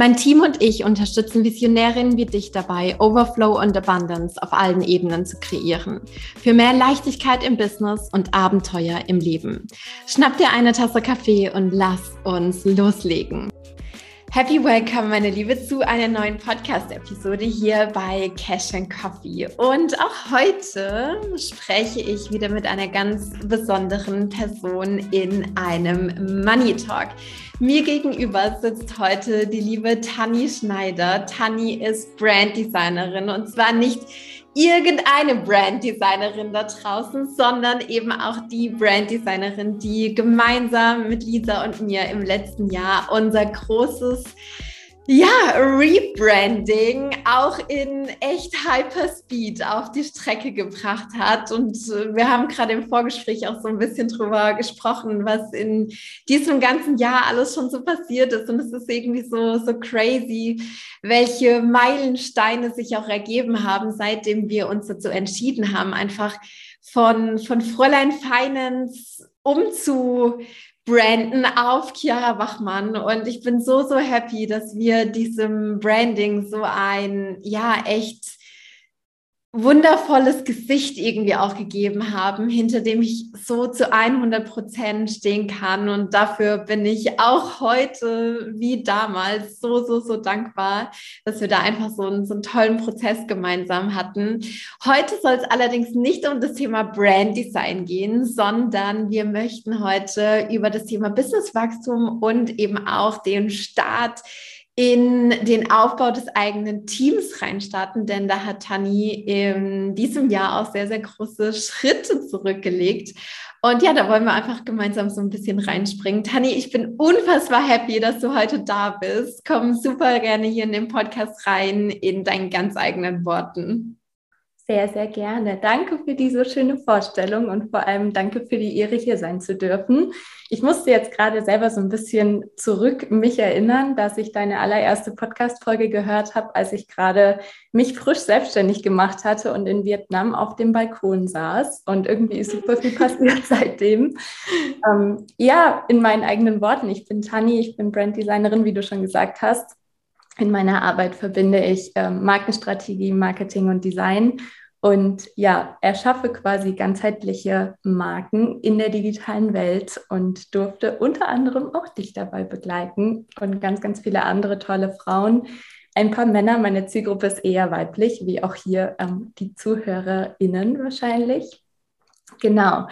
Mein Team und ich unterstützen Visionärinnen wie dich dabei, Overflow und Abundance auf allen Ebenen zu kreieren. Für mehr Leichtigkeit im Business und Abenteuer im Leben. Schnapp dir eine Tasse Kaffee und lass uns loslegen. Happy Welcome, meine Liebe, zu einer neuen Podcast-Episode hier bei Cash and Coffee. Und auch heute spreche ich wieder mit einer ganz besonderen Person in einem Money Talk. Mir gegenüber sitzt heute die liebe Tanni Schneider. Tanni ist Branddesignerin und zwar nicht irgendeine Branddesignerin da draußen, sondern eben auch die Branddesignerin, die gemeinsam mit Lisa und mir im letzten Jahr unser großes ja, Rebranding auch in echt Hyperspeed auf die Strecke gebracht hat. Und äh, wir haben gerade im Vorgespräch auch so ein bisschen drüber gesprochen, was in diesem ganzen Jahr alles schon so passiert ist. Und es ist irgendwie so, so crazy, welche Meilensteine sich auch ergeben haben, seitdem wir uns dazu entschieden haben, einfach von, von Fräulein Finance umzu branden auf Chiara Bachmann und ich bin so, so happy, dass wir diesem Branding so ein, ja, echt wundervolles Gesicht irgendwie auch gegeben haben, hinter dem ich so zu 100 Prozent stehen kann. Und dafür bin ich auch heute wie damals so, so, so dankbar, dass wir da einfach so einen, so einen tollen Prozess gemeinsam hatten. Heute soll es allerdings nicht um das Thema Brand Design gehen, sondern wir möchten heute über das Thema Businesswachstum und eben auch den Start in den Aufbau des eigenen Teams reinstarten, denn da hat Tani in diesem Jahr auch sehr, sehr große Schritte zurückgelegt. Und ja, da wollen wir einfach gemeinsam so ein bisschen reinspringen. Tani, ich bin unfassbar happy, dass du heute da bist. Komm super gerne hier in den Podcast rein in deinen ganz eigenen Worten. Sehr, sehr gerne. Danke für diese schöne Vorstellung und vor allem danke für die Ehre, hier sein zu dürfen. Ich musste jetzt gerade selber so ein bisschen zurück mich erinnern, dass ich deine allererste Podcast-Folge gehört habe, als ich gerade mich frisch selbstständig gemacht hatte und in Vietnam auf dem Balkon saß. Und irgendwie ist super viel passiert seitdem. Ähm, ja, in meinen eigenen Worten. Ich bin Tani, ich bin Branddesignerin, wie du schon gesagt hast. In meiner Arbeit verbinde ich äh, Markenstrategie, Marketing und Design und ja, erschaffe quasi ganzheitliche Marken in der digitalen Welt und durfte unter anderem auch dich dabei begleiten und ganz, ganz viele andere tolle Frauen. Ein paar Männer, meine Zielgruppe ist eher weiblich, wie auch hier ähm, die ZuhörerInnen wahrscheinlich. Genau.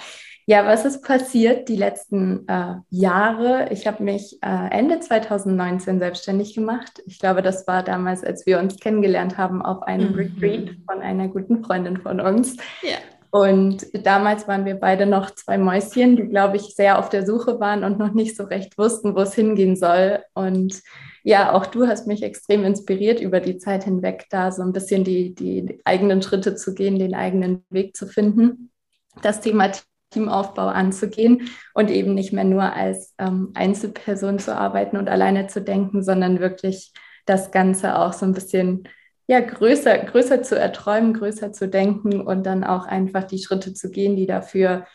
Ja, was ist passiert die letzten äh, Jahre? Ich habe mich äh, Ende 2019 selbstständig gemacht. Ich glaube, das war damals, als wir uns kennengelernt haben, auf einem mhm. Retreat von einer guten Freundin von uns. Ja. Und damals waren wir beide noch zwei Mäuschen, die, glaube ich, sehr auf der Suche waren und noch nicht so recht wussten, wo es hingehen soll. Und ja, auch du hast mich extrem inspiriert über die Zeit hinweg, da so ein bisschen die, die eigenen Schritte zu gehen, den eigenen Weg zu finden. Das Thema Teamaufbau anzugehen und eben nicht mehr nur als ähm, Einzelperson zu arbeiten und alleine zu denken, sondern wirklich das Ganze auch so ein bisschen ja, größer, größer zu erträumen, größer zu denken und dann auch einfach die Schritte zu gehen, die dafür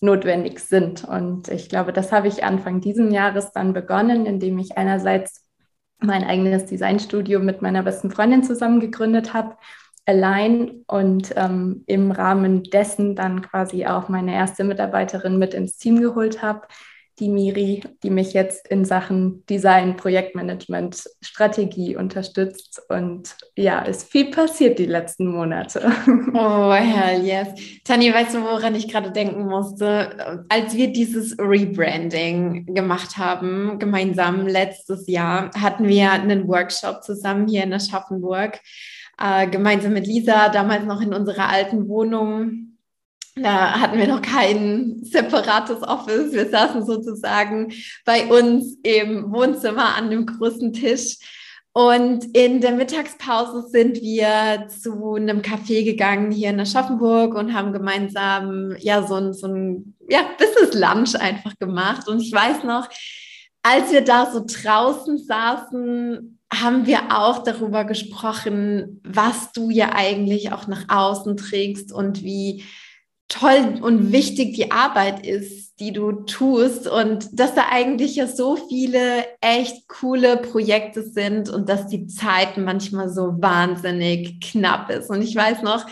notwendig sind. Und ich glaube, das habe ich Anfang dieses Jahres dann begonnen, indem ich einerseits mein eigenes Designstudio mit meiner besten Freundin zusammen gegründet habe allein und ähm, im Rahmen dessen dann quasi auch meine erste Mitarbeiterin mit ins Team geholt habe, die Miri, die mich jetzt in Sachen Design, Projektmanagement, Strategie unterstützt. Und ja, ist viel passiert die letzten Monate. Oh, hell yes. Tani, weißt du, woran ich gerade denken musste? Als wir dieses Rebranding gemacht haben, gemeinsam letztes Jahr, hatten wir einen Workshop zusammen hier in Aschaffenburg äh, gemeinsam mit Lisa, damals noch in unserer alten Wohnung. Da hatten wir noch kein separates Office. Wir saßen sozusagen bei uns im Wohnzimmer an dem großen Tisch. Und in der Mittagspause sind wir zu einem Café gegangen hier in Aschaffenburg und haben gemeinsam ja so ein, so ein ja, Business Lunch einfach gemacht. Und ich weiß noch, als wir da so draußen saßen, haben wir auch darüber gesprochen, was du ja eigentlich auch nach außen trägst und wie toll und wichtig die Arbeit ist, die du tust und dass da eigentlich ja so viele echt coole Projekte sind und dass die Zeit manchmal so wahnsinnig knapp ist. Und ich weiß noch,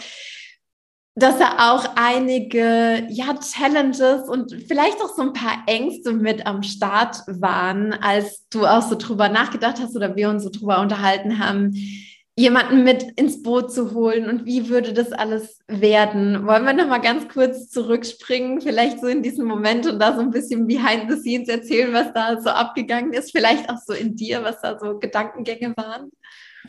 dass da auch einige ja, Challenges und vielleicht auch so ein paar Ängste mit am Start waren, als du auch so drüber nachgedacht hast oder wir uns so drüber unterhalten haben, jemanden mit ins Boot zu holen und wie würde das alles werden? Wollen wir noch mal ganz kurz zurückspringen, vielleicht so in diesen Moment und da so ein bisschen behind the scenes erzählen, was da so abgegangen ist, vielleicht auch so in dir, was da so Gedankengänge waren?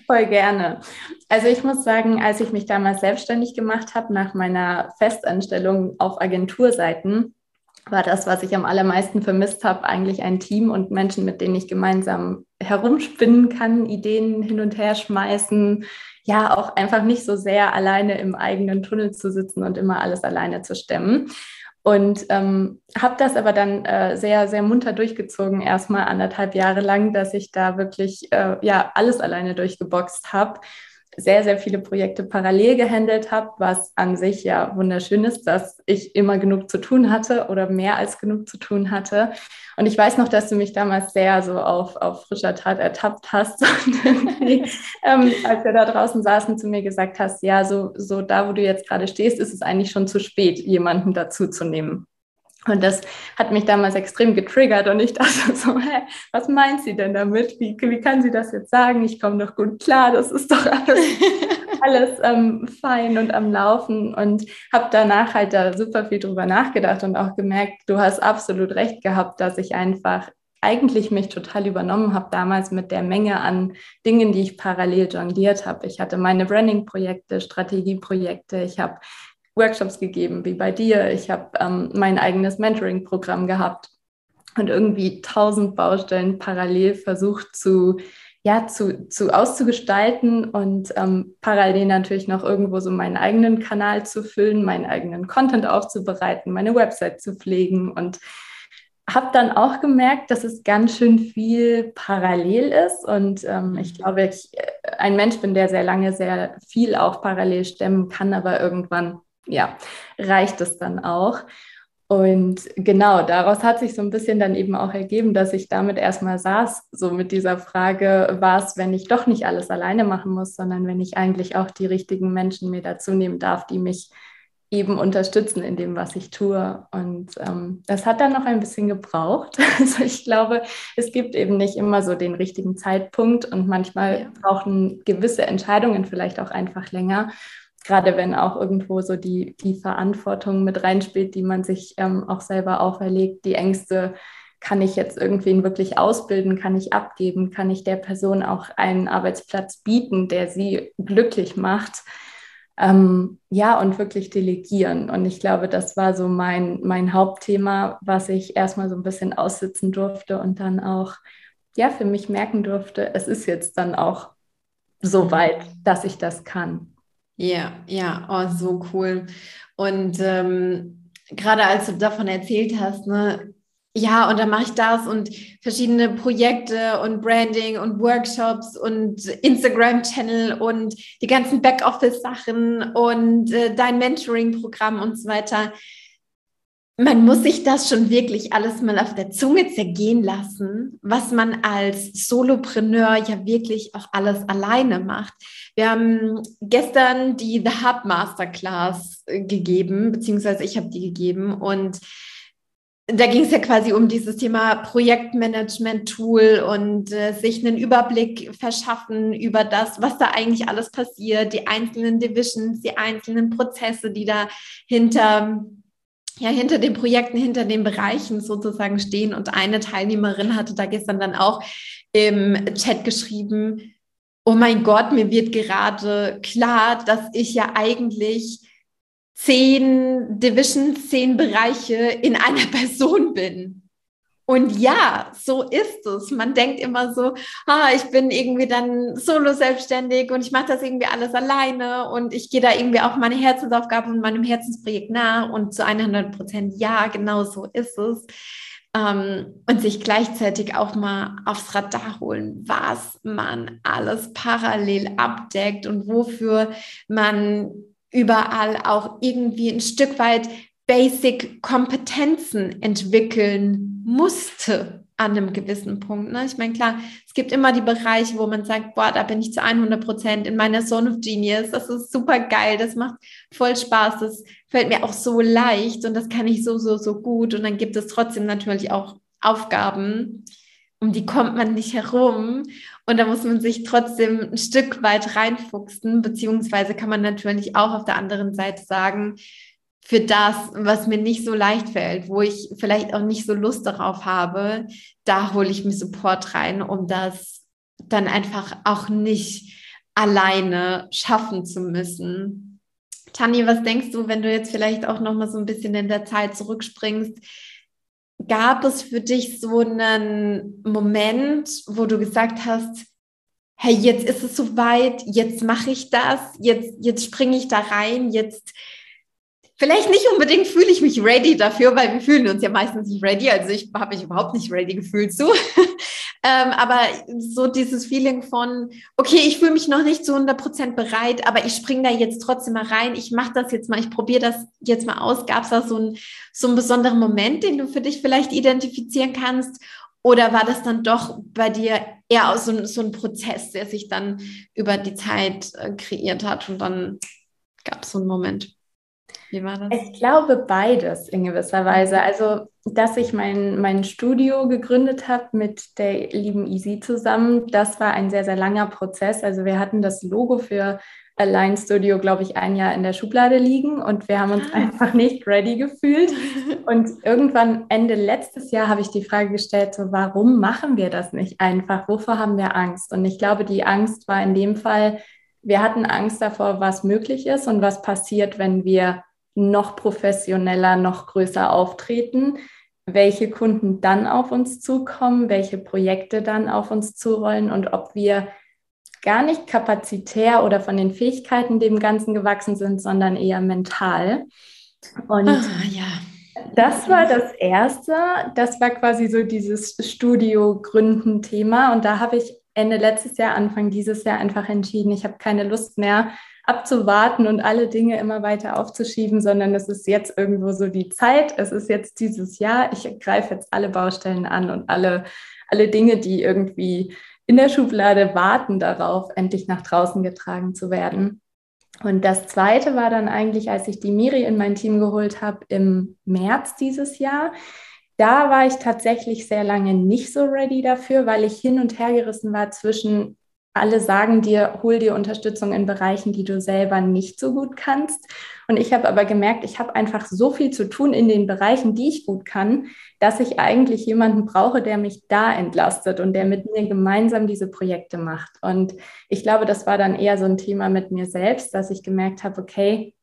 Voll gerne. Also ich muss sagen, als ich mich damals selbstständig gemacht habe, nach meiner Festanstellung auf Agenturseiten, war das, was ich am allermeisten vermisst habe, eigentlich ein Team und Menschen, mit denen ich gemeinsam herumspinnen kann, Ideen hin und her schmeißen, ja, auch einfach nicht so sehr alleine im eigenen Tunnel zu sitzen und immer alles alleine zu stemmen. Und ähm, habe das aber dann äh, sehr, sehr munter durchgezogen, erstmal anderthalb Jahre lang, dass ich da wirklich äh, ja alles alleine durchgeboxt habe sehr, sehr viele Projekte parallel gehandelt habe, was an sich ja wunderschön ist, dass ich immer genug zu tun hatte oder mehr als genug zu tun hatte. Und ich weiß noch, dass du mich damals sehr so auf, auf frischer Tat ertappt hast ähm, als wir da draußen saßen, zu mir gesagt hast, ja, so, so da, wo du jetzt gerade stehst, ist es eigentlich schon zu spät, jemanden dazu zu nehmen. Und das hat mich damals extrem getriggert und ich dachte so, hä, was meint sie denn damit? Wie, wie kann sie das jetzt sagen? Ich komme doch gut klar, das ist doch alles, alles ähm, fein und am Laufen und habe danach halt da super viel drüber nachgedacht und auch gemerkt, du hast absolut recht gehabt, dass ich einfach eigentlich mich total übernommen habe damals mit der Menge an Dingen, die ich parallel jongliert habe. Ich hatte meine Branding-Projekte, Strategieprojekte, ich habe Workshops gegeben, wie bei dir. Ich habe ähm, mein eigenes Mentoring-Programm gehabt und irgendwie tausend Baustellen parallel versucht zu, ja, zu, zu auszugestalten und ähm, parallel natürlich noch irgendwo so meinen eigenen Kanal zu füllen, meinen eigenen Content aufzubereiten, meine Website zu pflegen und habe dann auch gemerkt, dass es ganz schön viel parallel ist und ähm, ich glaube, ich äh, ein Mensch bin, der sehr lange sehr viel auch parallel stemmen kann, aber irgendwann ja, reicht es dann auch. Und genau, daraus hat sich so ein bisschen dann eben auch ergeben, dass ich damit erstmal saß, so mit dieser Frage, was, wenn ich doch nicht alles alleine machen muss, sondern wenn ich eigentlich auch die richtigen Menschen mir dazu nehmen darf, die mich eben unterstützen in dem, was ich tue. Und ähm, das hat dann noch ein bisschen gebraucht. Also ich glaube, es gibt eben nicht immer so den richtigen Zeitpunkt und manchmal ja. brauchen gewisse Entscheidungen vielleicht auch einfach länger gerade wenn auch irgendwo so die, die Verantwortung mit reinspielt, die man sich ähm, auch selber auferlegt, die Ängste, kann ich jetzt irgendwen wirklich ausbilden, kann ich abgeben, kann ich der Person auch einen Arbeitsplatz bieten, der sie glücklich macht. Ähm, ja, und wirklich delegieren. Und ich glaube, das war so mein, mein Hauptthema, was ich erstmal so ein bisschen aussitzen durfte und dann auch, ja, für mich merken durfte, es ist jetzt dann auch so weit, dass ich das kann. Ja, ja, oh, so cool. Und ähm, gerade als du davon erzählt hast, ne, ja, und dann mache ich das und verschiedene Projekte und Branding und Workshops und Instagram-Channel und die ganzen Backoffice-Sachen und äh, dein Mentoring-Programm und so weiter man muss sich das schon wirklich alles mal auf der Zunge zergehen lassen, was man als Solopreneur ja wirklich auch alles alleine macht. Wir haben gestern die The Hub Masterclass äh, gegeben, beziehungsweise ich habe die gegeben und da ging es ja quasi um dieses Thema Projektmanagement-Tool und äh, sich einen Überblick verschaffen über das, was da eigentlich alles passiert, die einzelnen Divisions, die einzelnen Prozesse, die da hinter ja hinter den Projekten, hinter den Bereichen sozusagen stehen. Und eine Teilnehmerin hatte da gestern dann auch im Chat geschrieben, oh mein Gott, mir wird gerade klar, dass ich ja eigentlich zehn Divisions, zehn Bereiche in einer Person bin. Und ja, so ist es. Man denkt immer so, ah, ich bin irgendwie dann solo selbstständig und ich mache das irgendwie alles alleine und ich gehe da irgendwie auch meine Herzensaufgabe und meinem Herzensprojekt nach und zu 100 Prozent ja, genau so ist es. Ähm, und sich gleichzeitig auch mal aufs Radar holen, was man alles parallel abdeckt und wofür man überall auch irgendwie ein Stück weit Basic-Kompetenzen entwickeln musste an einem gewissen Punkt. Ne? Ich meine, klar, es gibt immer die Bereiche, wo man sagt, boah, da bin ich zu 100 Prozent in meiner Zone of Genius. Das ist super geil, das macht voll Spaß, das fällt mir auch so leicht und das kann ich so, so, so gut. Und dann gibt es trotzdem natürlich auch Aufgaben, um die kommt man nicht herum. Und da muss man sich trotzdem ein Stück weit reinfuchsen, beziehungsweise kann man natürlich auch auf der anderen Seite sagen, für das, was mir nicht so leicht fällt, wo ich vielleicht auch nicht so Lust darauf habe, da hole ich mir Support rein, um das dann einfach auch nicht alleine schaffen zu müssen. Tani, was denkst du, wenn du jetzt vielleicht auch noch mal so ein bisschen in der Zeit zurückspringst? Gab es für dich so einen Moment, wo du gesagt hast, hey, jetzt ist es soweit, jetzt mache ich das, jetzt, jetzt springe ich da rein, jetzt Vielleicht nicht unbedingt fühle ich mich ready dafür, weil wir fühlen uns ja meistens nicht ready. Also ich habe mich überhaupt nicht ready gefühlt so. ähm, aber so dieses Feeling von, okay, ich fühle mich noch nicht zu 100 Prozent bereit, aber ich springe da jetzt trotzdem mal rein. Ich mache das jetzt mal, ich probiere das jetzt mal aus. Gab es da so, ein, so einen besonderen Moment, den du für dich vielleicht identifizieren kannst? Oder war das dann doch bei dir eher so, so ein Prozess, der sich dann über die Zeit äh, kreiert hat und dann gab es so einen Moment? Wie war das? Ich glaube beides in gewisser Weise. Also, dass ich mein, mein Studio gegründet habe mit der lieben Easy zusammen, das war ein sehr, sehr langer Prozess. Also wir hatten das Logo für Align Studio, glaube ich, ein Jahr in der Schublade liegen und wir haben uns ah. einfach nicht ready gefühlt. Und irgendwann Ende letztes Jahr habe ich die Frage gestellt, so warum machen wir das nicht einfach? Wovor haben wir Angst? Und ich glaube, die Angst war in dem Fall, wir hatten Angst davor, was möglich ist und was passiert, wenn wir noch professioneller, noch größer auftreten, welche Kunden dann auf uns zukommen, welche Projekte dann auf uns zurollen und ob wir gar nicht kapazitär oder von den Fähigkeiten dem Ganzen gewachsen sind, sondern eher mental. Und ah, ja. das war das Erste. Das war quasi so dieses Studio-Gründen-Thema. Und da habe ich Ende letztes Jahr, Anfang dieses Jahr einfach entschieden, ich habe keine Lust mehr, abzuwarten und alle Dinge immer weiter aufzuschieben, sondern es ist jetzt irgendwo so die Zeit, es ist jetzt dieses Jahr, ich greife jetzt alle Baustellen an und alle, alle Dinge, die irgendwie in der Schublade warten darauf, endlich nach draußen getragen zu werden. Und das Zweite war dann eigentlich, als ich die Miri in mein Team geholt habe im März dieses Jahr. Da war ich tatsächlich sehr lange nicht so ready dafür, weil ich hin und her gerissen war zwischen alle sagen dir, hol dir Unterstützung in Bereichen, die du selber nicht so gut kannst. Und ich habe aber gemerkt, ich habe einfach so viel zu tun in den Bereichen, die ich gut kann, dass ich eigentlich jemanden brauche, der mich da entlastet und der mit mir gemeinsam diese Projekte macht. Und ich glaube, das war dann eher so ein Thema mit mir selbst, dass ich gemerkt habe, okay,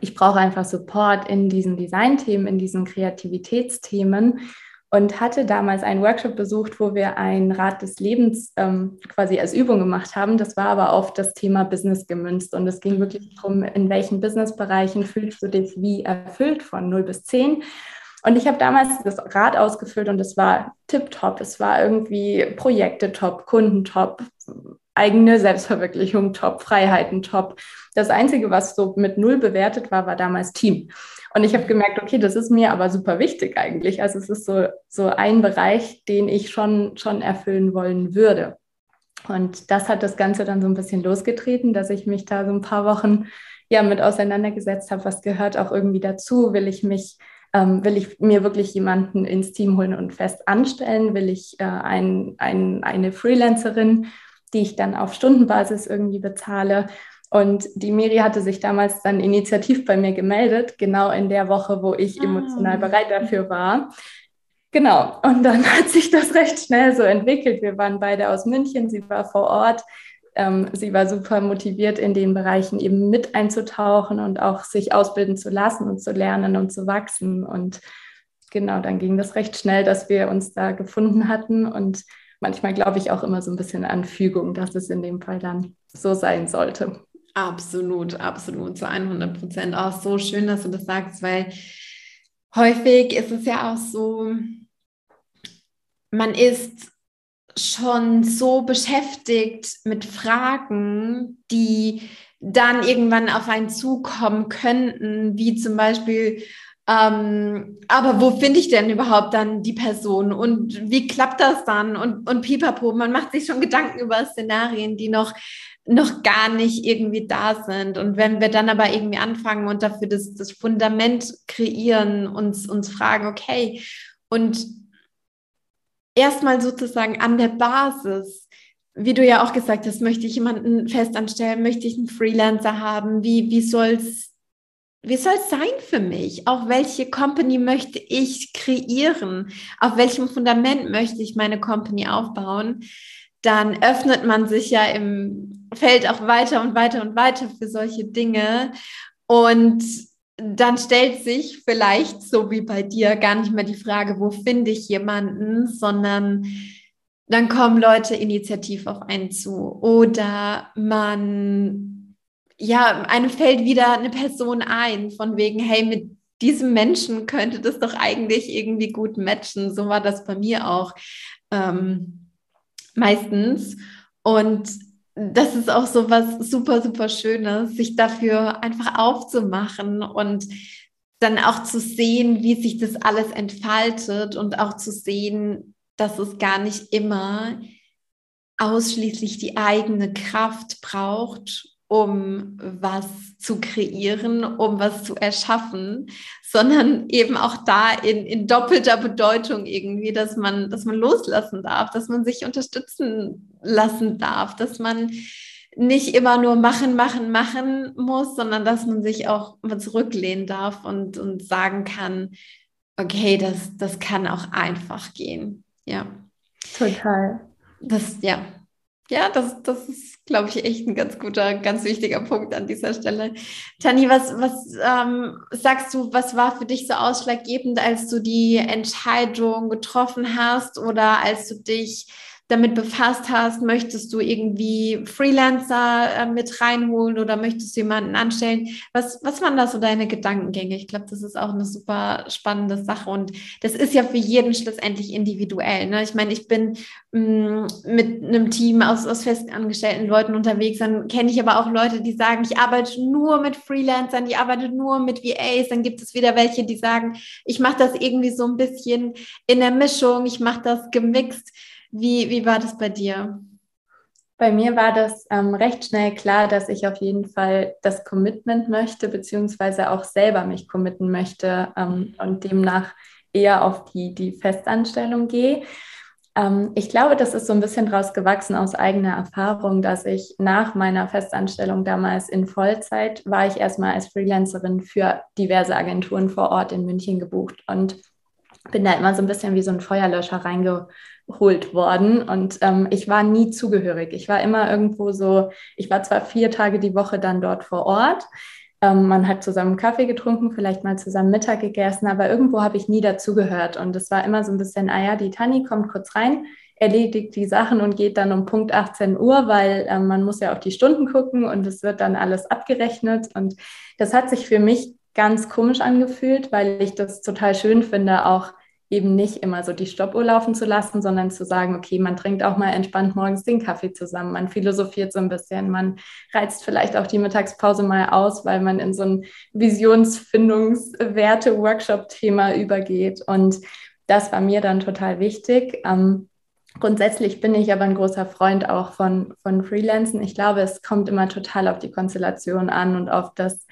ich brauche einfach Support in diesen Designthemen, in diesen Kreativitätsthemen und hatte damals einen Workshop besucht, wo wir ein Rad des Lebens ähm, quasi als Übung gemacht haben. Das war aber auf das Thema Business gemünzt und es ging wirklich darum, in welchen Businessbereichen fühlst du dich wie erfüllt von 0 bis 10. Und ich habe damals das Rad ausgefüllt und es war tipptopp. Es war irgendwie Projekte top, Kunden top, eigene Selbstverwirklichung top, Freiheiten top. Das Einzige, was so mit null bewertet war, war damals Team. Und ich habe gemerkt, okay, das ist mir aber super wichtig eigentlich. Also es ist so, so ein Bereich, den ich schon, schon erfüllen wollen würde. Und das hat das Ganze dann so ein bisschen losgetreten, dass ich mich da so ein paar Wochen ja mit auseinandergesetzt habe, was gehört auch irgendwie dazu, will ich mich ähm, will ich mir wirklich jemanden ins Team holen und fest anstellen? Will ich äh, ein, ein, eine Freelancerin, die ich dann auf Stundenbasis irgendwie bezahle? Und die Miri hatte sich damals dann initiativ bei mir gemeldet, genau in der Woche, wo ich ah. emotional bereit dafür war. Genau, und dann hat sich das recht schnell so entwickelt. Wir waren beide aus München, sie war vor Ort. Ähm, sie war super motiviert, in den Bereichen eben mit einzutauchen und auch sich ausbilden zu lassen und zu lernen und zu wachsen. Und genau, dann ging das recht schnell, dass wir uns da gefunden hatten und manchmal glaube ich auch immer so ein bisschen an Fügung, dass es in dem Fall dann so sein sollte. Absolut, absolut, zu 100 Prozent. Auch so schön, dass du das sagst, weil häufig ist es ja auch so, man ist schon so beschäftigt mit Fragen, die dann irgendwann auf einen zukommen könnten, wie zum Beispiel, ähm, aber wo finde ich denn überhaupt dann die Person und wie klappt das dann und, und pipapo, man macht sich schon Gedanken über Szenarien, die noch noch gar nicht irgendwie da sind. Und wenn wir dann aber irgendwie anfangen und dafür das, das Fundament kreieren, uns, uns fragen, okay, und erstmal sozusagen an der Basis, wie du ja auch gesagt hast, möchte ich jemanden festanstellen, möchte ich einen Freelancer haben, wie, wie soll es wie soll sein für mich? Auch welche Company möchte ich kreieren? Auf welchem Fundament möchte ich meine Company aufbauen? Dann öffnet man sich ja im Feld auch weiter und weiter und weiter für solche Dinge. Und dann stellt sich vielleicht, so wie bei dir, gar nicht mehr die Frage, wo finde ich jemanden, sondern dann kommen Leute initiativ auf einen zu oder man, ja, einem fällt wieder eine Person ein, von wegen, hey, mit diesem Menschen könnte das doch eigentlich irgendwie gut matchen. So war das bei mir auch ähm, meistens. Und das ist auch so was super, super Schönes, sich dafür einfach aufzumachen und dann auch zu sehen, wie sich das alles entfaltet und auch zu sehen, dass es gar nicht immer ausschließlich die eigene Kraft braucht, um was zu kreieren, um was zu erschaffen, sondern eben auch da in, in doppelter Bedeutung irgendwie, dass man, dass man loslassen darf, dass man sich unterstützen lassen darf, dass man nicht immer nur machen, machen, machen muss, sondern dass man sich auch mal zurücklehnen darf und, und sagen kann, okay, das, das kann auch einfach gehen. Ja. Total. Das, ja, ja, das, das ist, glaube ich, echt ein ganz guter, ganz wichtiger Punkt an dieser Stelle. Tani, was, was ähm, sagst du, was war für dich so ausschlaggebend, als du die Entscheidung getroffen hast oder als du dich damit befasst hast, möchtest du irgendwie Freelancer äh, mit reinholen oder möchtest du jemanden anstellen? Was, was waren da so deine Gedankengänge? Ich glaube, das ist auch eine super spannende Sache und das ist ja für jeden schlussendlich individuell. Ne? Ich meine, ich bin mh, mm, mit einem Team aus, aus festangestellten Leuten unterwegs, dann kenne ich aber auch Leute, die sagen, ich arbeite nur mit Freelancern, die arbeite nur mit VAs, dann gibt es wieder welche, die sagen, ich mache das irgendwie so ein bisschen in der Mischung, ich mache das gemixt. Wie, wie war das bei dir? Bei mir war das ähm, recht schnell klar, dass ich auf jeden Fall das Commitment möchte, beziehungsweise auch selber mich committen möchte ähm, und demnach eher auf die, die Festanstellung gehe. Ähm, ich glaube, das ist so ein bisschen daraus gewachsen aus eigener Erfahrung, dass ich nach meiner Festanstellung damals in Vollzeit war ich erstmal als Freelancerin für diverse Agenturen vor Ort in München gebucht und bin da immer so ein bisschen wie so ein Feuerlöscher reinge geholt worden. Und ähm, ich war nie zugehörig. Ich war immer irgendwo so, ich war zwar vier Tage die Woche dann dort vor Ort, ähm, man hat zusammen Kaffee getrunken, vielleicht mal zusammen Mittag gegessen, aber irgendwo habe ich nie dazugehört. Und es war immer so ein bisschen, ah ja, die Tani kommt kurz rein, erledigt die Sachen und geht dann um Punkt 18 Uhr, weil ähm, man muss ja auf die Stunden gucken und es wird dann alles abgerechnet. Und das hat sich für mich ganz komisch angefühlt, weil ich das total schön finde, auch eben nicht immer so die Stoppuhr laufen zu lassen, sondern zu sagen, okay, man trinkt auch mal entspannt morgens den Kaffee zusammen, man philosophiert so ein bisschen, man reizt vielleicht auch die Mittagspause mal aus, weil man in so ein Visionsfindungswerte-Workshop-Thema übergeht. Und das war mir dann total wichtig. Ähm, grundsätzlich bin ich aber ein großer Freund auch von, von Freelancen. Ich glaube, es kommt immer total auf die Konstellation an und auf das,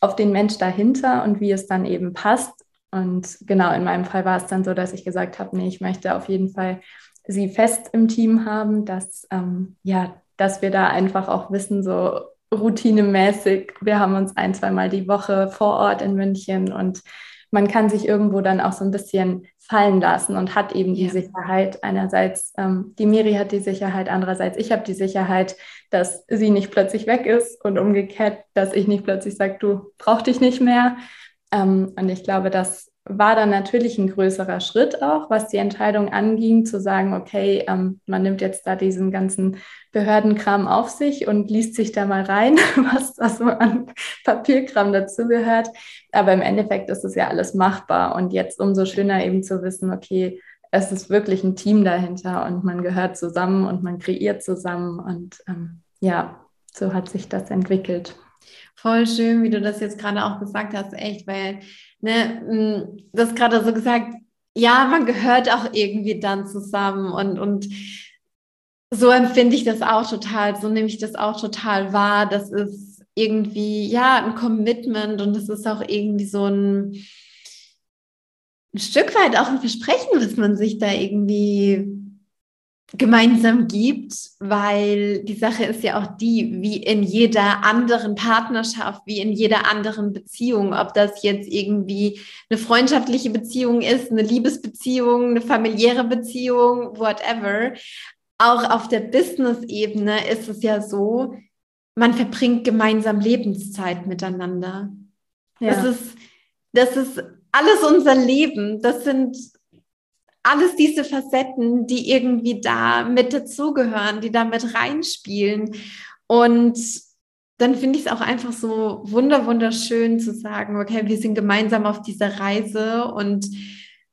auf den Mensch dahinter und wie es dann eben passt. Und genau, in meinem Fall war es dann so, dass ich gesagt habe, nee, ich möchte auf jeden Fall sie fest im Team haben, dass, ähm, ja, dass wir da einfach auch wissen, so routinemäßig, wir haben uns ein, zweimal die Woche vor Ort in München und man kann sich irgendwo dann auch so ein bisschen fallen lassen und hat eben die ja. Sicherheit. Einerseits, ähm, die Miri hat die Sicherheit, andererseits ich habe die Sicherheit, dass sie nicht plötzlich weg ist und umgekehrt, dass ich nicht plötzlich sage, du brauch dich nicht mehr. Ähm, und ich glaube, das war dann natürlich ein größerer Schritt auch, was die Entscheidung anging, zu sagen, okay, ähm, man nimmt jetzt da diesen ganzen Behördenkram auf sich und liest sich da mal rein, was da so an Papierkram dazugehört. Aber im Endeffekt ist es ja alles machbar und jetzt umso schöner eben zu wissen, okay, es ist wirklich ein Team dahinter und man gehört zusammen und man kreiert zusammen und ähm, ja, so hat sich das entwickelt. Voll schön, wie du das jetzt gerade auch gesagt hast, echt, weil, ne, mm, das gerade so gesagt, ja, man gehört auch irgendwie dann zusammen und, und so empfinde ich das auch total, so nehme ich das auch total wahr. Das ist irgendwie, ja, ein Commitment und es ist auch irgendwie so ein, ein Stück weit auch ein Versprechen, was man sich da irgendwie gemeinsam gibt, weil die Sache ist ja auch die, wie in jeder anderen Partnerschaft, wie in jeder anderen Beziehung, ob das jetzt irgendwie eine freundschaftliche Beziehung ist, eine Liebesbeziehung, eine familiäre Beziehung, whatever. Auch auf der Business-Ebene ist es ja so, man verbringt gemeinsam Lebenszeit miteinander. Ja. Das ist, das ist alles unser Leben. Das sind alles diese Facetten, die irgendwie da mit dazugehören, die da mit reinspielen. Und dann finde ich es auch einfach so wunder wunderschön zu sagen, okay, wir sind gemeinsam auf dieser Reise und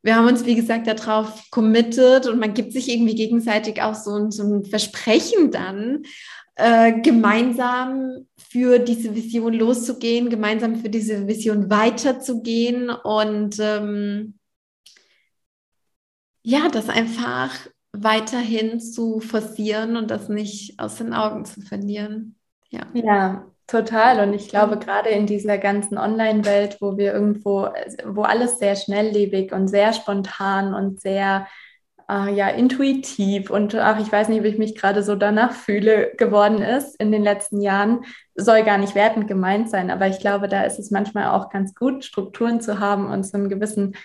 wir haben uns, wie gesagt, darauf committed und man gibt sich irgendwie gegenseitig auch so ein, so ein Versprechen dann, äh, gemeinsam für diese Vision loszugehen, gemeinsam für diese Vision weiterzugehen und ähm, ja, das einfach weiterhin zu forcieren und das nicht aus den Augen zu verlieren. Ja. ja, total. Und ich glaube, gerade in dieser ganzen Online-Welt, wo wir irgendwo, wo alles sehr schnelllebig und sehr spontan und sehr äh, ja, intuitiv und ach, ich weiß nicht, wie ich mich gerade so danach fühle, geworden ist in den letzten Jahren, soll gar nicht wertend gemeint sein. Aber ich glaube, da ist es manchmal auch ganz gut, Strukturen zu haben und so einen gewissen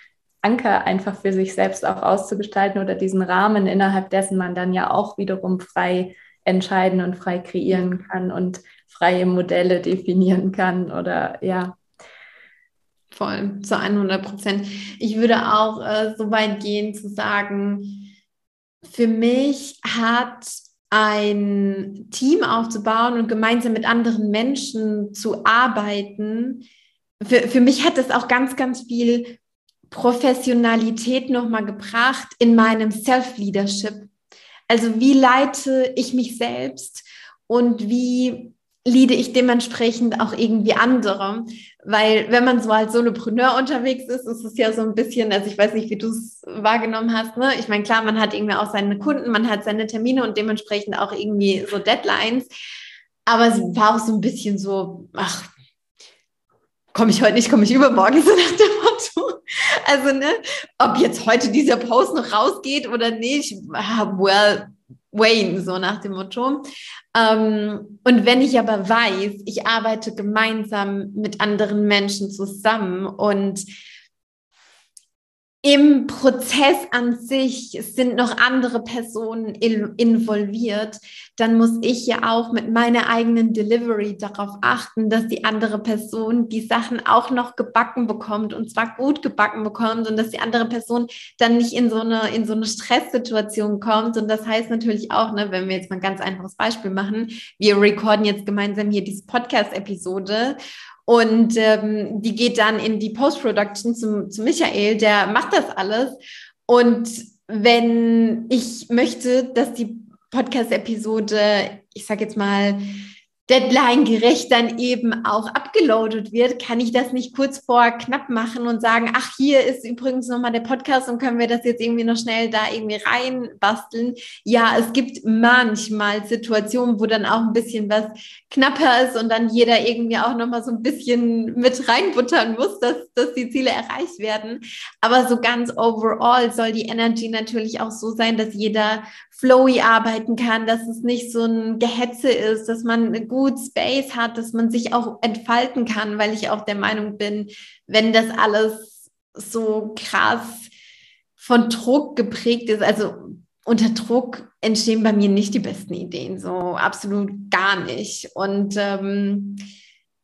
Anker einfach für sich selbst auch auszugestalten oder diesen Rahmen, innerhalb dessen man dann ja auch wiederum frei entscheiden und frei kreieren kann und freie Modelle definieren kann oder ja. Voll, zu 100 Prozent. Ich würde auch äh, so weit gehen zu sagen, für mich hat ein Team aufzubauen und gemeinsam mit anderen Menschen zu arbeiten, für, für mich hat das auch ganz, ganz viel Professionalität nochmal gebracht in meinem Self-Leadership. Also wie leite ich mich selbst und wie leade ich dementsprechend auch irgendwie andere. Weil wenn man so als Solopreneur unterwegs ist, ist es ja so ein bisschen, also ich weiß nicht, wie du es wahrgenommen hast, ne? Ich meine, klar, man hat irgendwie auch seine Kunden, man hat seine Termine und dementsprechend auch irgendwie so Deadlines. Aber es war auch so ein bisschen so, ach, komme ich heute nicht, komme ich übermorgen, so nach dem Motto. Also, ne, ob jetzt heute dieser Post noch rausgeht oder nicht, well, Wayne, so nach dem Motto. Ähm, und wenn ich aber weiß, ich arbeite gemeinsam mit anderen Menschen zusammen und im Prozess an sich sind noch andere Personen involviert, dann muss ich ja auch mit meiner eigenen Delivery darauf achten, dass die andere Person die Sachen auch noch gebacken bekommt und zwar gut gebacken bekommt und dass die andere Person dann nicht in so eine, in so eine Stresssituation kommt. Und das heißt natürlich auch, ne, wenn wir jetzt mal ein ganz einfaches Beispiel machen, wir recorden jetzt gemeinsam hier diese Podcast-Episode und ähm, die geht dann in die Post-Production zu, zu Michael, der macht das alles. Und wenn ich möchte, dass die Podcast-Episode, ich sage jetzt mal, deadline-gerecht dann eben auch abgeloadet wird, kann ich das nicht kurz vor knapp machen und sagen, ach, hier ist übrigens nochmal der Podcast und können wir das jetzt irgendwie noch schnell da irgendwie reinbasteln. Ja, es gibt manchmal Situationen, wo dann auch ein bisschen was knapper ist und dann jeder irgendwie auch nochmal so ein bisschen mit reinbuttern muss, dass, dass die Ziele erreicht werden. Aber so ganz overall soll die Energy natürlich auch so sein, dass jeder flowy arbeiten kann, dass es nicht so ein Gehetze ist, dass man gut Space hat, dass man sich auch entfalten kann, weil ich auch der Meinung bin, wenn das alles so krass von Druck geprägt ist, also unter Druck entstehen bei mir nicht die besten Ideen, so absolut gar nicht. Und ähm,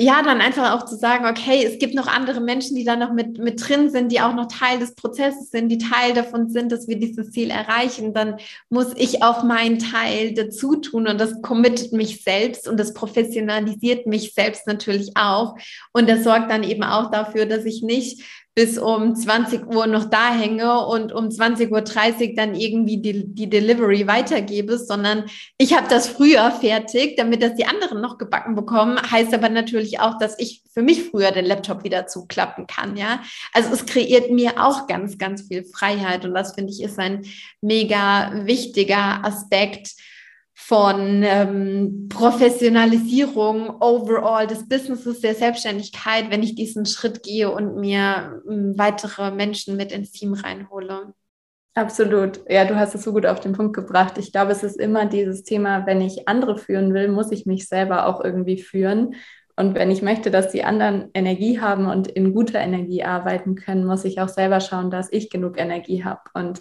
ja, dann einfach auch zu sagen, okay, es gibt noch andere Menschen, die da noch mit, mit drin sind, die auch noch Teil des Prozesses sind, die Teil davon sind, dass wir dieses Ziel erreichen, dann muss ich auch meinen Teil dazu tun. Und das committet mich selbst und das professionalisiert mich selbst natürlich auch. Und das sorgt dann eben auch dafür, dass ich nicht bis um 20 Uhr noch da hänge und um 20.30 Uhr dann irgendwie die, die Delivery weitergebe, sondern ich habe das früher fertig, damit das die anderen noch gebacken bekommen. Heißt aber natürlich auch, dass ich für mich früher den Laptop wieder zuklappen kann, ja. Also es kreiert mir auch ganz, ganz viel Freiheit und das finde ich ist ein mega wichtiger Aspekt von ähm, Professionalisierung overall des Businesses, der Selbstständigkeit, wenn ich diesen Schritt gehe und mir ähm, weitere Menschen mit ins Team reinhole. Absolut. Ja, du hast es so gut auf den Punkt gebracht. Ich glaube, es ist immer dieses Thema, wenn ich andere führen will, muss ich mich selber auch irgendwie führen. Und wenn ich möchte, dass die anderen Energie haben und in guter Energie arbeiten können, muss ich auch selber schauen, dass ich genug Energie habe. Und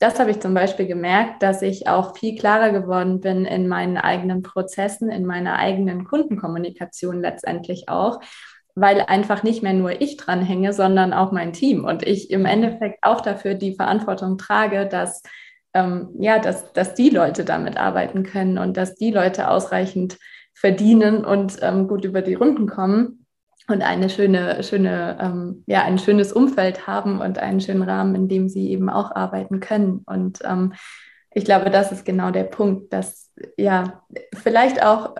das habe ich zum Beispiel gemerkt, dass ich auch viel klarer geworden bin in meinen eigenen Prozessen, in meiner eigenen Kundenkommunikation letztendlich auch, weil einfach nicht mehr nur ich dranhänge, sondern auch mein Team. Und ich im Endeffekt auch dafür die Verantwortung trage, dass ähm, ja, dass, dass die Leute damit arbeiten können und dass die Leute ausreichend verdienen und ähm, gut über die Runden kommen und eine schöne, schöne, ähm, ja, ein schönes Umfeld haben und einen schönen Rahmen, in dem sie eben auch arbeiten können. Und ähm, ich glaube, das ist genau der Punkt, dass ja vielleicht auch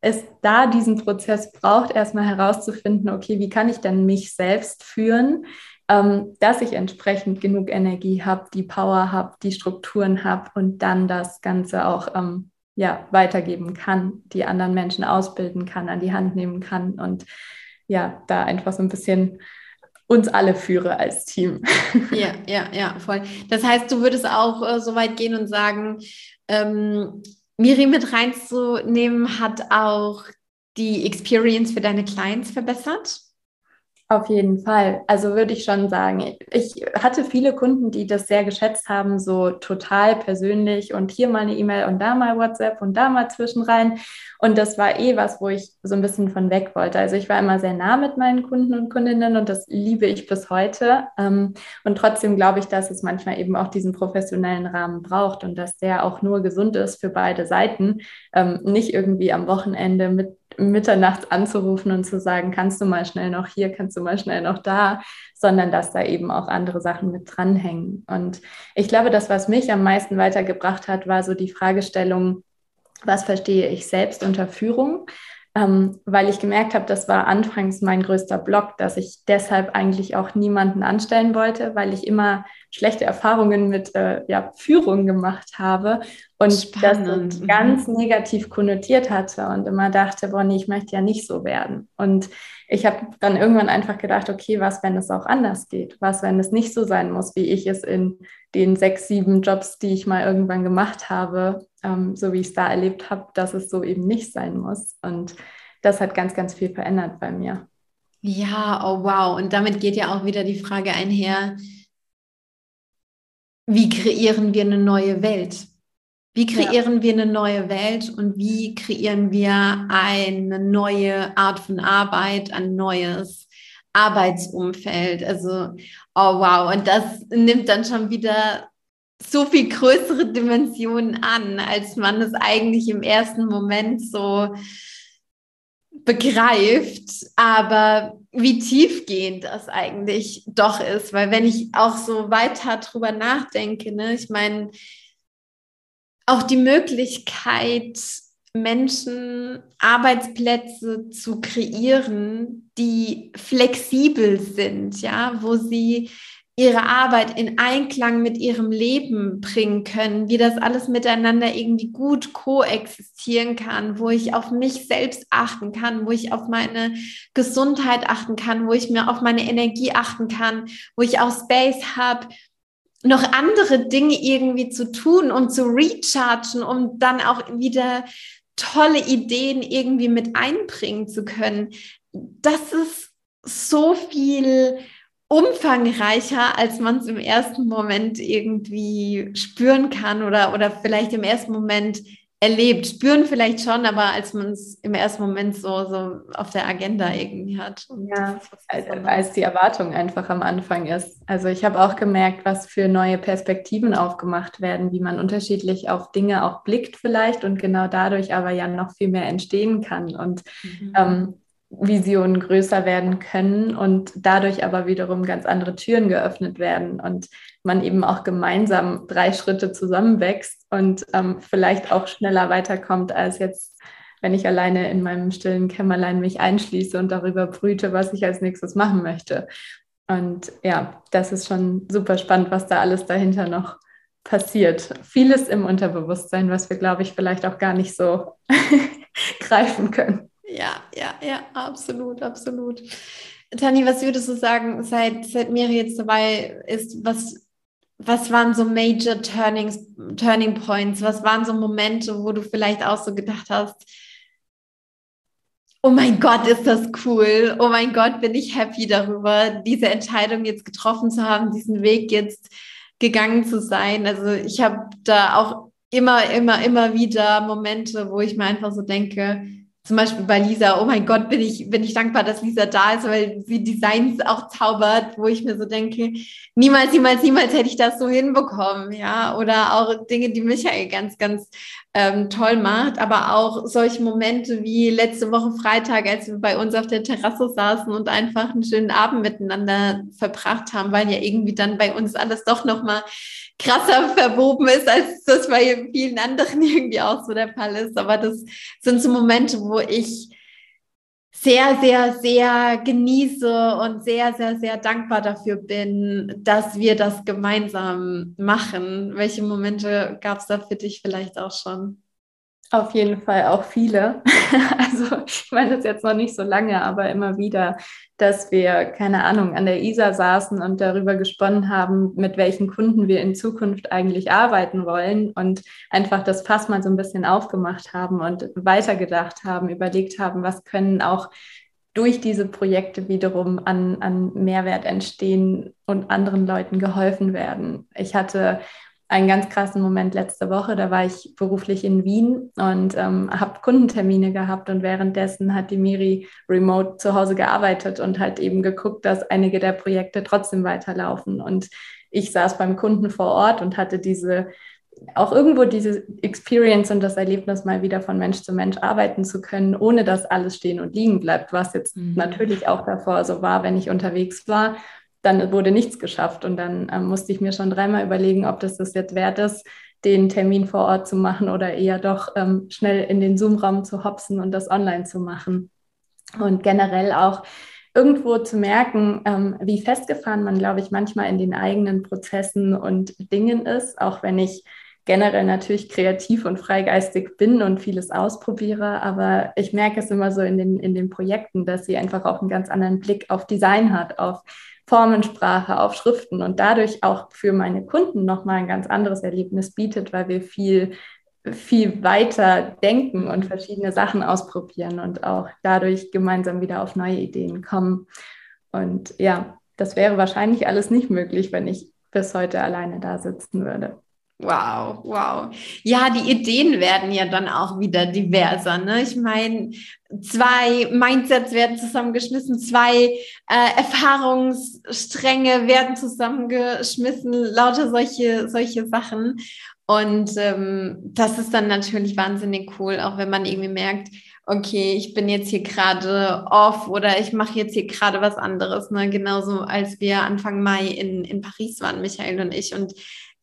es da diesen Prozess braucht, erstmal herauszufinden, okay, wie kann ich denn mich selbst führen, ähm, dass ich entsprechend genug Energie habe, die Power habe, die Strukturen habe und dann das Ganze auch ähm, ja, weitergeben kann, die anderen Menschen ausbilden kann, an die Hand nehmen kann und ja, da einfach so ein bisschen uns alle führe als Team. Ja, ja, ja, voll. Das heißt, du würdest auch äh, so weit gehen und sagen, ähm, Miri mit reinzunehmen, hat auch die Experience für deine Clients verbessert? Auf jeden Fall. Also würde ich schon sagen, ich hatte viele Kunden, die das sehr geschätzt haben, so total persönlich und hier mal eine E-Mail und da mal WhatsApp und da mal zwischenrein. Und das war eh was, wo ich so ein bisschen von weg wollte. Also ich war immer sehr nah mit meinen Kunden und Kundinnen und das liebe ich bis heute. Ähm, und trotzdem glaube ich, dass es manchmal eben auch diesen professionellen Rahmen braucht und dass der auch nur gesund ist für beide Seiten. Ähm, nicht irgendwie am Wochenende mit mitternachts anzurufen und zu sagen, kannst du mal schnell noch hier, kannst du mal schnell noch da, sondern dass da eben auch andere Sachen mit dranhängen. Und ich glaube, das, was mich am meisten weitergebracht hat, war so die Fragestellung, was verstehe ich selbst unter Führung? Ähm, weil ich gemerkt habe, das war anfangs mein größter Block, dass ich deshalb eigentlich auch niemanden anstellen wollte, weil ich immer schlechte Erfahrungen mit äh, ja, Führung gemacht habe und Spannend. das ganz negativ konnotiert hatte und immer dachte, boah, nee, ich möchte ja nicht so werden. Und ich habe dann irgendwann einfach gedacht, okay, was, wenn es auch anders geht? Was, wenn es nicht so sein muss, wie ich es in den sechs, sieben Jobs, die ich mal irgendwann gemacht habe, ähm, so wie ich es da erlebt habe, dass es so eben nicht sein muss. Und das hat ganz, ganz viel verändert bei mir. Ja, oh wow. Und damit geht ja auch wieder die Frage einher, wie kreieren wir eine neue Welt? Wie kreieren ja. wir eine neue Welt und wie kreieren wir eine neue Art von Arbeit, ein neues Arbeitsumfeld? Also, oh wow. Und das nimmt dann schon wieder so viel größere Dimensionen an, als man es eigentlich im ersten Moment so begreift, aber wie tiefgehend das eigentlich doch ist, weil wenn ich auch so weiter drüber nachdenke, ne, ich meine, auch die Möglichkeit, Menschen Arbeitsplätze zu kreieren, die flexibel sind, ja, wo sie ihre Arbeit in Einklang mit ihrem Leben bringen können, wie das alles miteinander irgendwie gut koexistieren kann, wo ich auf mich selbst achten kann, wo ich auf meine Gesundheit achten kann, wo ich mir auf meine Energie achten kann, wo ich auch Space habe, noch andere Dinge irgendwie zu tun, um zu rechargen, um dann auch wieder tolle Ideen irgendwie mit einbringen zu können. Das ist so viel umfangreicher, als man es im ersten Moment irgendwie spüren kann oder, oder vielleicht im ersten Moment erlebt, spüren vielleicht schon, aber als man es im ersten Moment so, so auf der Agenda irgendwie hat. Und ja, als die Erwartung einfach am Anfang ist. Also ich habe auch gemerkt, was für neue Perspektiven aufgemacht werden, wie man unterschiedlich auf Dinge auch blickt vielleicht und genau dadurch aber ja noch viel mehr entstehen kann und mhm. ähm, Visionen größer werden können und dadurch aber wiederum ganz andere Türen geöffnet werden und man eben auch gemeinsam drei Schritte zusammenwächst und ähm, vielleicht auch schneller weiterkommt als jetzt, wenn ich alleine in meinem stillen Kämmerlein mich einschließe und darüber brüte, was ich als nächstes machen möchte. Und ja, das ist schon super spannend, was da alles dahinter noch passiert. Vieles im Unterbewusstsein, was wir, glaube ich, vielleicht auch gar nicht so greifen können. Ja, ja, ja, absolut, absolut. Tani, was würdest du sagen, seit, seit Miri jetzt dabei ist, was, was waren so Major Turnings, Turning Points? Was waren so Momente, wo du vielleicht auch so gedacht hast, oh mein Gott, ist das cool. Oh mein Gott, bin ich happy darüber, diese Entscheidung jetzt getroffen zu haben, diesen Weg jetzt gegangen zu sein. Also ich habe da auch immer, immer, immer wieder Momente, wo ich mir einfach so denke, zum Beispiel bei Lisa, oh mein Gott, bin ich, bin ich dankbar, dass Lisa da ist, weil sie Designs auch zaubert, wo ich mir so denke, niemals, niemals, niemals hätte ich das so hinbekommen, ja, oder auch Dinge, die Michael ganz, ganz ähm, toll macht, aber auch solche Momente wie letzte Woche Freitag, als wir bei uns auf der Terrasse saßen und einfach einen schönen Abend miteinander verbracht haben, weil ja irgendwie dann bei uns alles doch nochmal krasser verwoben ist, als das bei vielen anderen irgendwie auch so der Fall ist. Aber das sind so Momente, wo ich sehr, sehr, sehr genieße und sehr, sehr, sehr dankbar dafür bin, dass wir das gemeinsam machen. Welche Momente gab es da für dich vielleicht auch schon? Auf jeden Fall auch viele. Also ich meine das jetzt noch nicht so lange, aber immer wieder, dass wir, keine Ahnung, an der ISA saßen und darüber gesponnen haben, mit welchen Kunden wir in Zukunft eigentlich arbeiten wollen und einfach das Fass mal so ein bisschen aufgemacht haben und weitergedacht haben, überlegt haben, was können auch durch diese Projekte wiederum an, an Mehrwert entstehen und anderen Leuten geholfen werden. Ich hatte einen ganz krassen Moment letzte Woche. Da war ich beruflich in Wien und ähm, habe Kundentermine gehabt und währenddessen hat die Miri remote zu Hause gearbeitet und hat eben geguckt, dass einige der Projekte trotzdem weiterlaufen. Und ich saß beim Kunden vor Ort und hatte diese auch irgendwo diese Experience und das Erlebnis, mal wieder von Mensch zu Mensch arbeiten zu können, ohne dass alles stehen und liegen bleibt, was jetzt mhm. natürlich auch davor so war, wenn ich unterwegs war dann wurde nichts geschafft. Und dann ähm, musste ich mir schon dreimal überlegen, ob das das jetzt wert ist, den Termin vor Ort zu machen oder eher doch ähm, schnell in den Zoom-Raum zu hopsen und das online zu machen. Und generell auch irgendwo zu merken, ähm, wie festgefahren man, glaube ich, manchmal in den eigenen Prozessen und Dingen ist, auch wenn ich generell natürlich kreativ und freigeistig bin und vieles ausprobiere, aber ich merke es immer so in den, in den Projekten, dass sie einfach auch einen ganz anderen Blick auf Design hat, auf Formensprache, auf Schriften und dadurch auch für meine Kunden nochmal ein ganz anderes Erlebnis bietet, weil wir viel, viel weiter denken und verschiedene Sachen ausprobieren und auch dadurch gemeinsam wieder auf neue Ideen kommen. Und ja, das wäre wahrscheinlich alles nicht möglich, wenn ich bis heute alleine da sitzen würde. Wow, wow. Ja, die Ideen werden ja dann auch wieder diverser. Ne? Ich meine, zwei Mindsets werden zusammengeschmissen, zwei äh, Erfahrungsstränge werden zusammengeschmissen, lauter solche, solche Sachen. Und ähm, das ist dann natürlich wahnsinnig cool, auch wenn man irgendwie merkt, okay, ich bin jetzt hier gerade off oder ich mache jetzt hier gerade was anderes. Ne? Genauso als wir Anfang Mai in, in Paris waren, Michael und ich. Und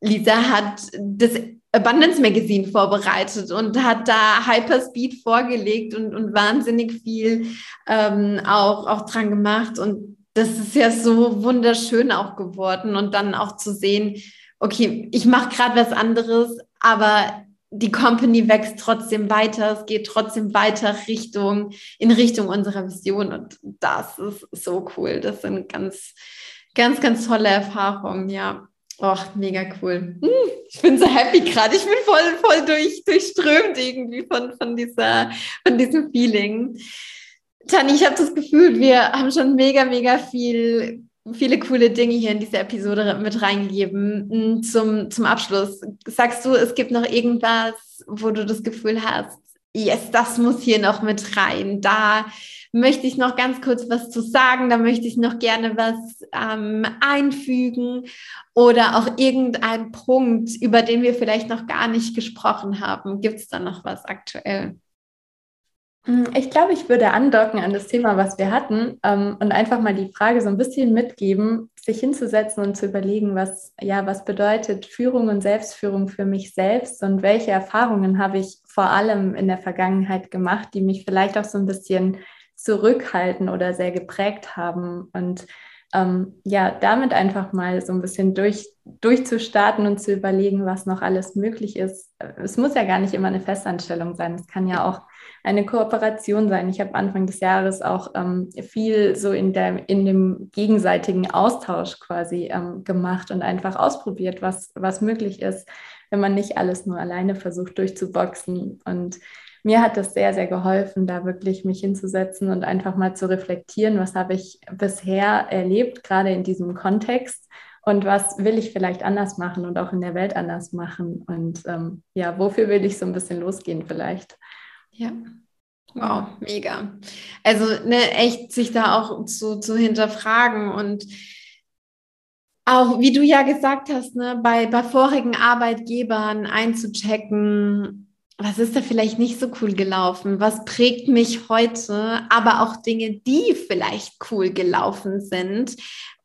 Lisa hat das Abundance Magazine vorbereitet und hat da Hyperspeed vorgelegt und, und wahnsinnig viel ähm, auch, auch dran gemacht. Und das ist ja so wunderschön auch geworden. Und dann auch zu sehen, okay, ich mache gerade was anderes, aber die Company wächst trotzdem weiter, es geht trotzdem weiter Richtung, in Richtung unserer Vision. Und das ist so cool. Das sind ganz, ganz, ganz tolle Erfahrungen, ja. Ach, mega cool. Hm, ich bin so happy gerade. Ich bin voll, voll durch, durchströmt irgendwie von, von, dieser, von diesem Feeling. Tani, ich habe das Gefühl, wir haben schon mega, mega viel viele coole Dinge hier in diese Episode mit reingegeben. Hm, zum, zum Abschluss, sagst du, es gibt noch irgendwas, wo du das Gefühl hast, yes, das muss hier noch mit rein. Da möchte ich noch ganz kurz was zu sagen, da möchte ich noch gerne was ähm, einfügen oder auch irgendein Punkt, über den wir vielleicht noch gar nicht gesprochen haben. Gibt es da noch was aktuell? Hm, ich glaube, ich würde andocken an das Thema, was wir hatten ähm, und einfach mal die Frage so ein bisschen mitgeben, sich hinzusetzen und zu überlegen, was, ja, was bedeutet Führung und Selbstführung für mich selbst und welche Erfahrungen habe ich vor allem in der Vergangenheit gemacht, die mich vielleicht auch so ein bisschen zurückhalten oder sehr geprägt haben. Und ähm, ja, damit einfach mal so ein bisschen durch, durchzustarten und zu überlegen, was noch alles möglich ist. Es muss ja gar nicht immer eine Festanstellung sein. Es kann ja auch eine Kooperation sein. Ich habe Anfang des Jahres auch ähm, viel so in, der, in dem gegenseitigen Austausch quasi ähm, gemacht und einfach ausprobiert, was, was möglich ist, wenn man nicht alles nur alleine versucht durchzuboxen. Und mir hat das sehr, sehr geholfen, da wirklich mich hinzusetzen und einfach mal zu reflektieren, was habe ich bisher erlebt, gerade in diesem Kontext und was will ich vielleicht anders machen und auch in der Welt anders machen und ähm, ja, wofür will ich so ein bisschen losgehen vielleicht. Ja. Wow, mega. Also ne, echt sich da auch zu, zu hinterfragen und auch, wie du ja gesagt hast, ne, bei, bei vorigen Arbeitgebern einzuchecken, was ist da vielleicht nicht so cool gelaufen? Was prägt mich heute? Aber auch Dinge, die vielleicht cool gelaufen sind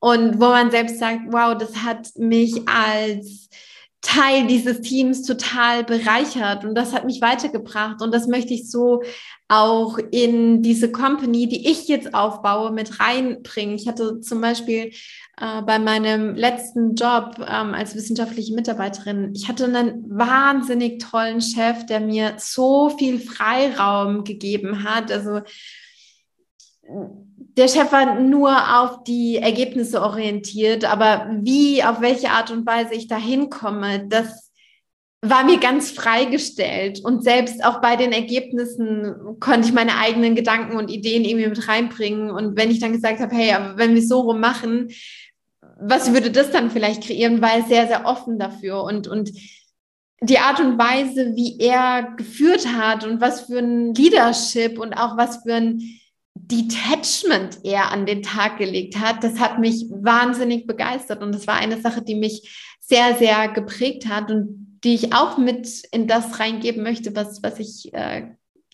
und wo man selbst sagt, wow, das hat mich als Teil dieses Teams total bereichert und das hat mich weitergebracht und das möchte ich so auch in diese Company, die ich jetzt aufbaue, mit reinbringen. Ich hatte zum Beispiel äh, bei meinem letzten Job ähm, als wissenschaftliche Mitarbeiterin, ich hatte einen wahnsinnig tollen Chef, der mir so viel Freiraum gegeben hat. Also der Chef war nur auf die Ergebnisse orientiert, aber wie, auf welche Art und Weise ich da hinkomme, das war mir ganz freigestellt. Und selbst auch bei den Ergebnissen konnte ich meine eigenen Gedanken und Ideen irgendwie mit reinbringen. Und wenn ich dann gesagt habe, hey, aber wenn wir so rum machen, was würde das dann vielleicht kreieren, war er sehr, sehr offen dafür. Und, und die Art und Weise, wie er geführt hat und was für ein Leadership und auch was für ein Detachment er an den Tag gelegt hat, das hat mich wahnsinnig begeistert und das war eine Sache, die mich sehr, sehr geprägt hat und die ich auch mit in das reingeben möchte, was, was ich äh,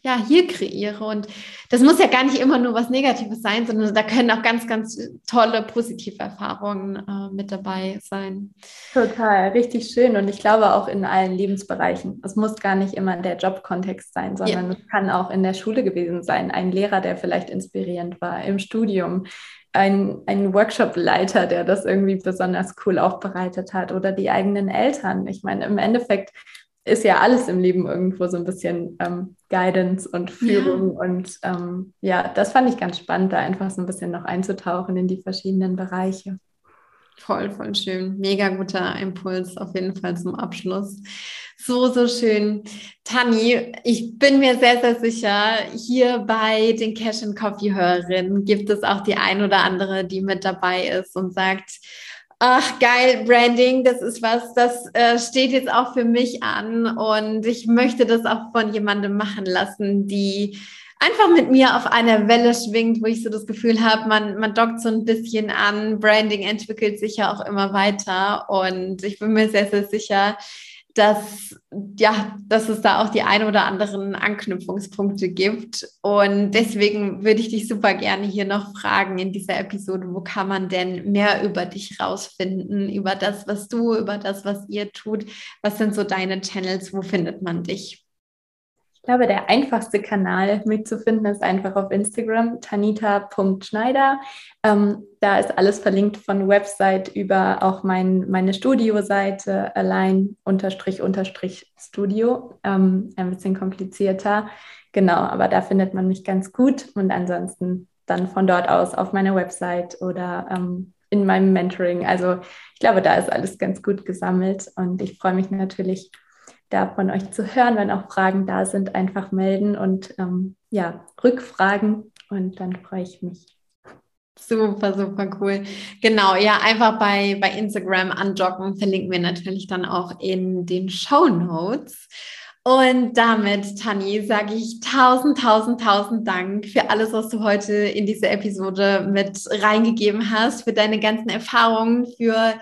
ja, hier kreiere. Und das muss ja gar nicht immer nur was Negatives sein, sondern da können auch ganz, ganz tolle positive Erfahrungen äh, mit dabei sein. Total, richtig schön. Und ich glaube auch in allen Lebensbereichen. Es muss gar nicht immer der Jobkontext sein, sondern ja. es kann auch in der Schule gewesen sein. Ein Lehrer, der vielleicht inspirierend war, im Studium. Ein, ein Workshop-Leiter, der das irgendwie besonders cool aufbereitet hat oder die eigenen Eltern. Ich meine, im Endeffekt ist ja alles im Leben irgendwo so ein bisschen ähm, Guidance und Führung. Ja. Und ähm, ja, das fand ich ganz spannend, da einfach so ein bisschen noch einzutauchen in die verschiedenen Bereiche. Voll, voll schön. Mega guter Impuls auf jeden Fall zum Abschluss. So, so schön. Tani, ich bin mir sehr, sehr sicher, hier bei den Cash and Coffee Hörerinnen gibt es auch die ein oder andere, die mit dabei ist und sagt, Ach, geil, Branding, das ist was, das äh, steht jetzt auch für mich an und ich möchte das auch von jemandem machen lassen, die einfach mit mir auf einer Welle schwingt, wo ich so das Gefühl habe, man, man dockt so ein bisschen an. Branding entwickelt sich ja auch immer weiter und ich bin mir sehr, sehr sicher, dass, ja, dass es da auch die ein oder anderen Anknüpfungspunkte gibt. Und deswegen würde ich dich super gerne hier noch fragen in dieser Episode, wo kann man denn mehr über dich rausfinden, über das, was du, über das, was ihr tut? Was sind so deine Channels? Wo findet man dich? Ich glaube, der einfachste Kanal mitzufinden ist einfach auf Instagram, tanita.schneider. Ähm, da ist alles verlinkt von Website über auch mein, meine Studioseite, allein unterstrich unterstrich Studio. Ähm, ein bisschen komplizierter. Genau, aber da findet man mich ganz gut und ansonsten dann von dort aus auf meiner Website oder ähm, in meinem Mentoring. Also ich glaube, da ist alles ganz gut gesammelt und ich freue mich natürlich da von euch zu hören. Wenn auch Fragen da sind, einfach melden und ähm, ja, Rückfragen und dann freue ich mich. Super, super cool. Genau, ja, einfach bei, bei Instagram andocken, verlinken wir natürlich dann auch in den Show Notes. Und damit, Tani, sage ich tausend, tausend, tausend Dank für alles, was du heute in diese Episode mit reingegeben hast, für deine ganzen Erfahrungen, für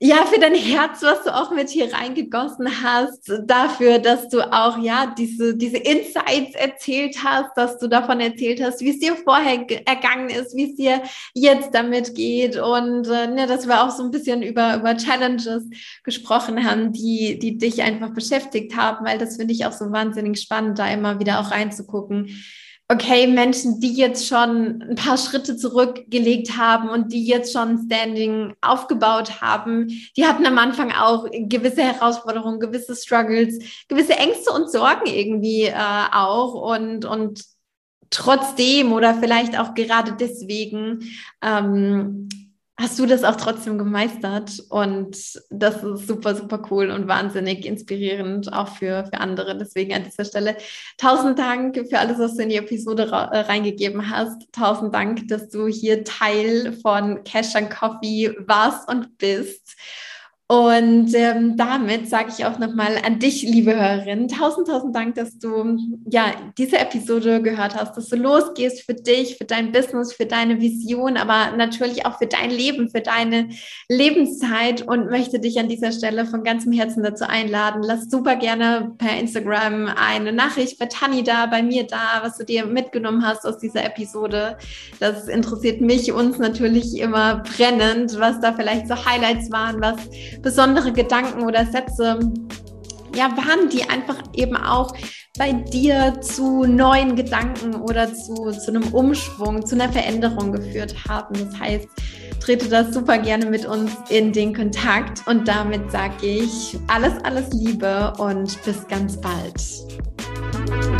ja, für dein Herz, was du auch mit hier reingegossen hast, dafür, dass du auch, ja, diese, diese Insights erzählt hast, dass du davon erzählt hast, wie es dir vorher ergangen ist, wie es dir jetzt damit geht. Und äh, ne, dass wir auch so ein bisschen über, über Challenges gesprochen haben, die, die dich einfach beschäftigt haben, weil das finde ich auch so wahnsinnig spannend, da immer wieder auch reinzugucken okay, Menschen, die jetzt schon ein paar Schritte zurückgelegt haben und die jetzt schon Standing aufgebaut haben, die hatten am Anfang auch gewisse Herausforderungen, gewisse Struggles, gewisse Ängste und Sorgen irgendwie äh, auch und, und trotzdem oder vielleicht auch gerade deswegen ähm, hast du das auch trotzdem gemeistert und das ist super, super cool und wahnsinnig inspirierend auch für, für andere. Deswegen an dieser Stelle tausend Dank für alles, was du in die Episode äh, reingegeben hast. Tausend Dank, dass du hier Teil von Cash and Coffee warst und bist. Und ähm, damit sage ich auch nochmal an dich, liebe Hörerin, tausend, tausend Dank, dass du ja diese Episode gehört hast, dass du losgehst für dich, für dein Business, für deine Vision, aber natürlich auch für dein Leben, für deine Lebenszeit und möchte dich an dieser Stelle von ganzem Herzen dazu einladen. Lass super gerne per Instagram eine Nachricht bei Tani da, bei mir da, was du dir mitgenommen hast aus dieser Episode. Das interessiert mich, uns natürlich immer brennend, was da vielleicht so Highlights waren, was besondere Gedanken oder Sätze ja, waren, die einfach eben auch bei dir zu neuen Gedanken oder zu, zu einem Umschwung, zu einer Veränderung geführt haben. Das heißt, trete das super gerne mit uns in den Kontakt und damit sage ich alles, alles Liebe und bis ganz bald.